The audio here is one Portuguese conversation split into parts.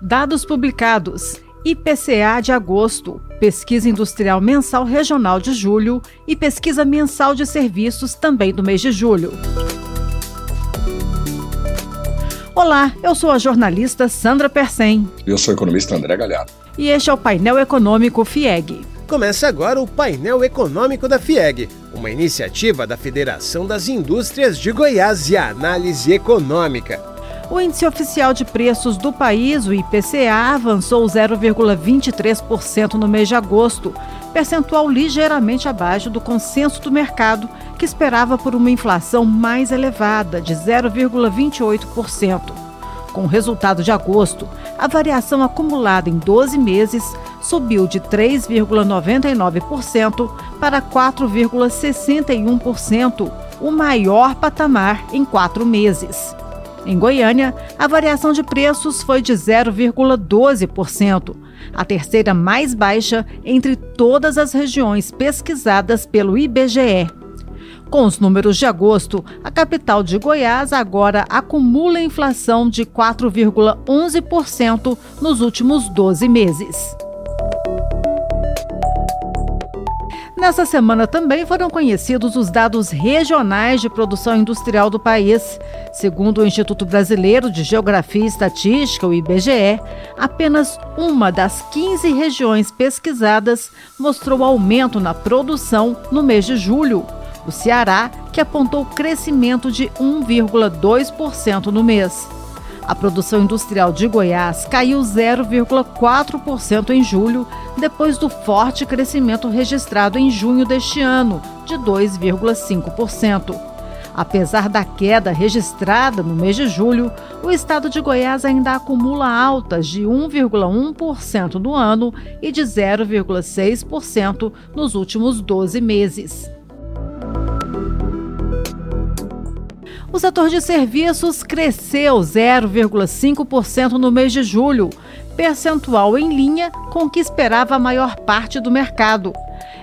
Dados publicados: IPCA de agosto, pesquisa industrial mensal regional de julho e pesquisa mensal de serviços também do mês de julho. Olá, eu sou a jornalista Sandra Persen. Eu sou o economista André Galhardo. E este é o painel econômico FIEG. Começa agora o painel econômico da FIEG, uma iniciativa da Federação das Indústrias de Goiás e Análise Econômica. O índice oficial de preços do país, o IPCA, avançou 0,23% no mês de agosto, percentual ligeiramente abaixo do consenso do mercado, que esperava por uma inflação mais elevada, de 0,28%. Com o resultado de agosto, a variação acumulada em 12 meses subiu de 3,99% para 4,61%, o maior patamar em quatro meses. Em Goiânia, a variação de preços foi de 0,12%, a terceira mais baixa entre todas as regiões pesquisadas pelo IBGE. Com os números de agosto, a capital de Goiás agora acumula inflação de 4,11% nos últimos 12 meses. Nessa semana também foram conhecidos os dados regionais de produção industrial do país. Segundo o Instituto Brasileiro de Geografia e Estatística, o IBGE, apenas uma das 15 regiões pesquisadas mostrou aumento na produção no mês de julho. O Ceará, que apontou crescimento de 1,2% no mês. A produção industrial de Goiás caiu 0,4% em julho, depois do forte crescimento registrado em junho deste ano, de 2,5%. Apesar da queda registrada no mês de julho, o estado de Goiás ainda acumula altas de 1,1% no ano e de 0,6% nos últimos 12 meses. O setor de serviços cresceu 0,5% no mês de julho, percentual em linha com o que esperava a maior parte do mercado.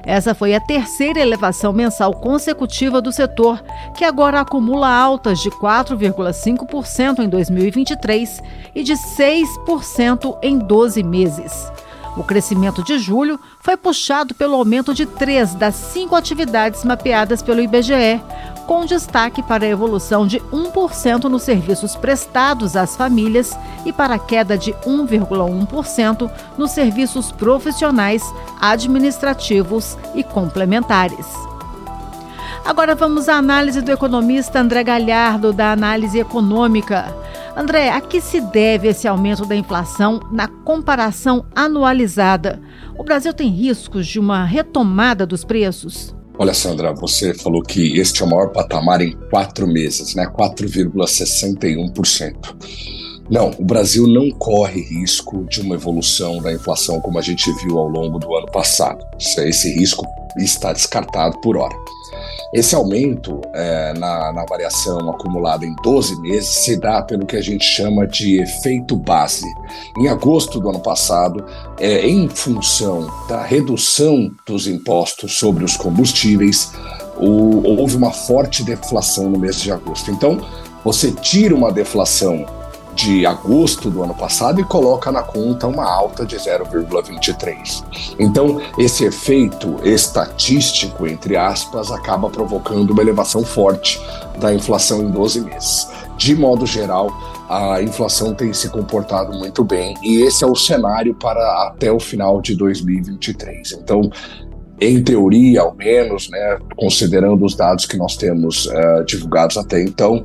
Essa foi a terceira elevação mensal consecutiva do setor, que agora acumula altas de 4,5% em 2023 e de 6% em 12 meses. O crescimento de julho foi puxado pelo aumento de três das cinco atividades mapeadas pelo IBGE, com destaque para a evolução de 1% nos serviços prestados às famílias e para a queda de 1,1% nos serviços profissionais, administrativos e complementares. Agora vamos à análise do economista André Galhardo, da Análise Econômica. André, a que se deve esse aumento da inflação na comparação anualizada? O Brasil tem riscos de uma retomada dos preços? Olha, Sandra, você falou que este é o maior patamar em quatro meses, né? 4,61%. Não, o Brasil não corre risco de uma evolução da inflação como a gente viu ao longo do ano passado. Esse risco está descartado por hora. Esse aumento é, na, na, variação acumulada em 12 meses se dá pelo que a gente chama de efeito base. Em agosto do ano passado, é, em função da redução dos impostos sobre os combustíveis, o, houve uma forte deflação no mês de agosto. Então, você tira uma deflação de agosto do ano passado e coloca na conta uma alta de 0,23. Então, esse efeito estatístico, entre aspas, acaba provocando uma elevação forte da inflação em 12 meses. De modo geral, a inflação tem se comportado muito bem e esse é o cenário para até o final de 2023. Então, em teoria, ao menos, né, considerando os dados que nós temos uh, divulgados até então,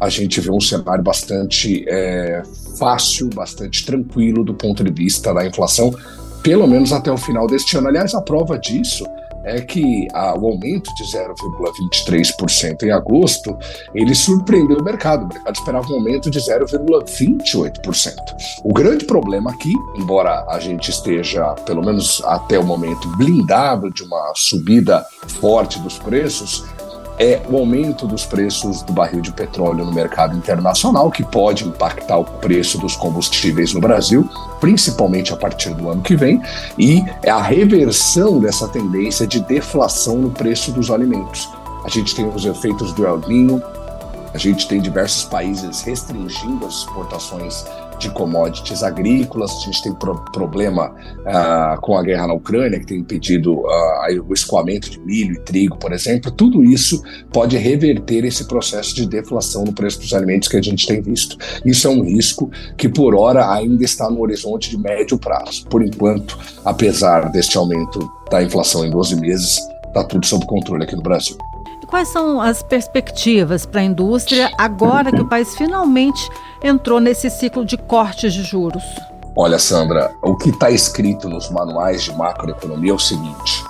a gente vê um cenário bastante é, fácil, bastante tranquilo do ponto de vista da inflação, pelo menos até o final deste ano. Aliás, a prova disso é que a, o aumento de 0,23% em agosto ele surpreendeu o mercado. O mercado esperava um aumento de 0,28%. O grande problema aqui, embora a gente esteja, pelo menos até o momento, blindado de uma subida forte dos preços, é o aumento dos preços do barril de petróleo no mercado internacional, que pode impactar o preço dos combustíveis no Brasil, principalmente a partir do ano que vem, e é a reversão dessa tendência de deflação no preço dos alimentos. A gente tem os efeitos do El Niño, A gente tem diversos países restringindo as exportações de commodities agrícolas, a gente tem pro problema uh, com a guerra na Ucrânia, que tem impedido uh, o escoamento de milho e trigo, por exemplo. Tudo isso pode reverter esse processo de deflação no preço dos alimentos que a gente tem visto. Isso é um risco que, por hora, ainda está no horizonte de médio prazo. Por enquanto, apesar deste aumento da inflação em 12 meses, está tudo sob controle aqui no Brasil. Quais são as perspectivas para a indústria agora que o país finalmente entrou nesse ciclo de cortes de juros? Olha, Sandra, o que está escrito nos manuais de macroeconomia é o seguinte: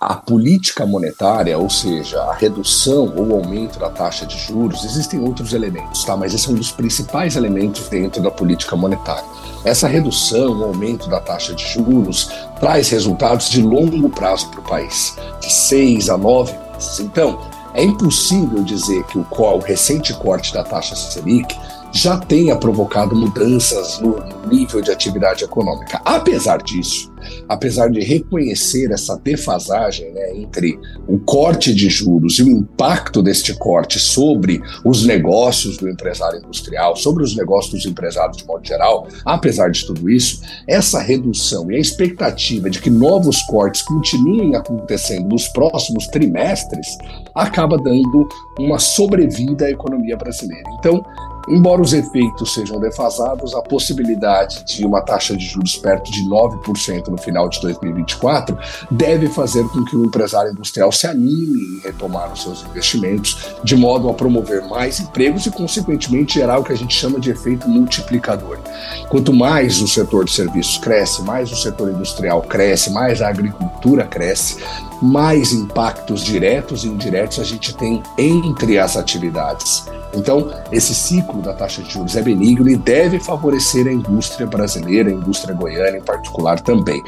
a política monetária, ou seja, a redução ou aumento da taxa de juros, existem outros elementos, tá? Mas esse é um dos principais elementos dentro da política monetária. Essa redução, o aumento da taxa de juros, traz resultados de longo prazo para o país, de seis a nove então, é impossível dizer que o recente corte da taxa Selic já tenha provocado mudanças no nível de atividade econômica. Apesar disso, apesar de reconhecer essa defasagem né, entre o corte de juros e o impacto deste corte sobre os negócios do empresário industrial, sobre os negócios dos empresários de modo geral, apesar de tudo isso, essa redução e a expectativa de que novos cortes continuem acontecendo nos próximos trimestres acaba dando uma sobrevida à economia brasileira. Então, Embora os efeitos sejam defasados, a possibilidade de uma taxa de juros perto de 9% no final de 2024 deve fazer com que o empresário industrial se anime em retomar os seus investimentos, de modo a promover mais empregos e, consequentemente, gerar o que a gente chama de efeito multiplicador. Quanto mais o setor de serviços cresce, mais o setor industrial cresce, mais a agricultura cresce, mais impactos diretos e indiretos a gente tem entre as atividades. Então, esse ciclo da taxa de juros é benigno e deve favorecer a indústria brasileira, a indústria goiana em particular também.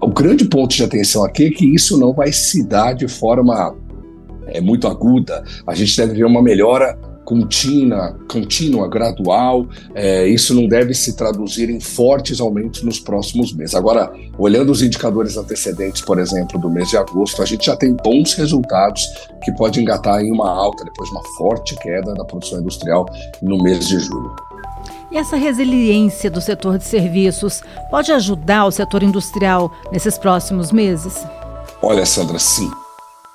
O grande ponto de atenção aqui é que isso não vai se dar de forma é, muito aguda. A gente deve ver uma melhora contínua, contínua gradual, é, isso não deve se traduzir em fortes aumentos nos próximos meses. Agora, olhando os indicadores antecedentes, por exemplo, do mês de agosto, a gente já tem bons resultados que pode engatar em uma alta depois de uma forte queda da produção industrial no mês de julho. E essa resiliência do setor de serviços pode ajudar o setor industrial nesses próximos meses? Olha, Sandra, sim.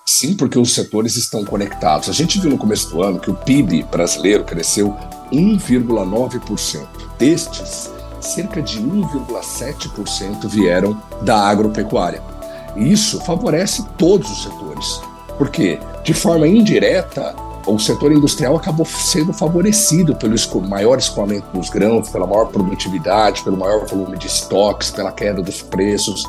Sim, porque os setores estão conectados. A gente viu no começo do ano que o PIB brasileiro cresceu 1,9%. Destes, cerca de 1,7% vieram da agropecuária. E isso favorece todos os setores, porque, de forma indireta, o setor industrial acabou sendo favorecido pelo maior escoamento dos grãos, pela maior produtividade, pelo maior volume de estoques, pela queda dos preços.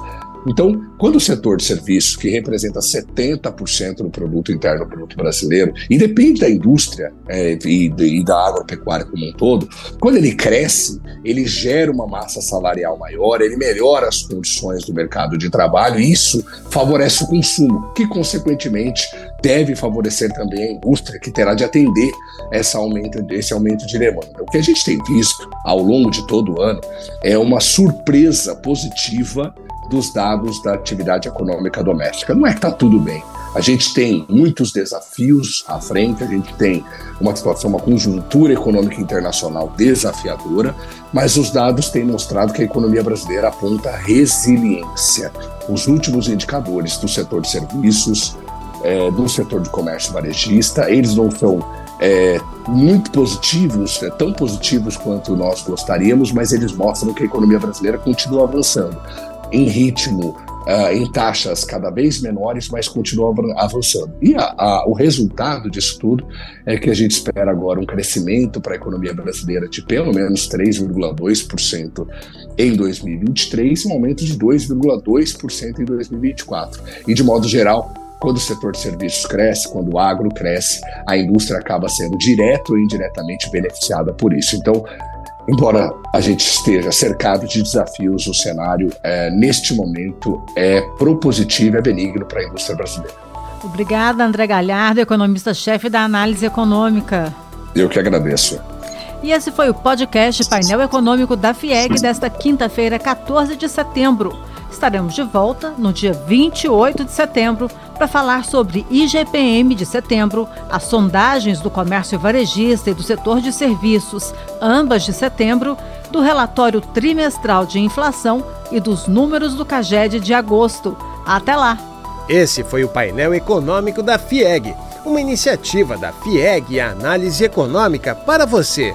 Então, quando o setor de serviços, que representa 70% do produto interno bruto brasileiro, e depende da indústria é, e, e, da agropecuária como um todo, quando ele cresce, ele gera uma massa salarial maior, ele melhora as condições do mercado de trabalho, e isso favorece o consumo, que consequentemente deve favorecer também a indústria, que terá de atender essa aumento, esse aumento de demanda. O que a gente tem visto ao longo de todo o ano é uma surpresa positiva dos dados da atividade econômica doméstica. Não é que está tudo bem. A gente tem muitos desafios à frente, a gente tem uma situação, uma conjuntura econômica internacional desafiadora, mas os dados têm mostrado que a economia brasileira aponta resiliência. Os últimos indicadores do setor de serviços, é, do setor de comércio varejista, eles não são é, muito positivos, é, tão positivos quanto nós gostaríamos, mas eles mostram que a economia brasileira continua avançando em ritmo, uh, em taxas cada vez menores, mas continua avançando. E a, a, o resultado disso tudo é que a gente espera agora um crescimento para a economia brasileira de pelo menos 3,2% em 2023 e um aumento de 2,2% em 2024. E de modo geral, quando o setor de serviços cresce, quando o agro cresce, a indústria acaba sendo direto ou indiretamente beneficiada por isso. Então, embora a gente esteja cercado de desafios, o cenário é, neste momento é propositivo, é benigno para a indústria brasileira. Obrigada, André Galhardo, economista-chefe da análise econômica. Eu que agradeço. E esse foi o podcast Painel Econômico da FIEG desta quinta-feira, 14 de setembro. Estaremos de volta no dia 28 de setembro para falar sobre IGPM de setembro, as sondagens do comércio varejista e do setor de serviços, ambas de setembro, do relatório trimestral de inflação e dos números do CAGED de agosto. Até lá! Esse foi o painel econômico da FIEG, uma iniciativa da FIEG e Análise Econômica para você.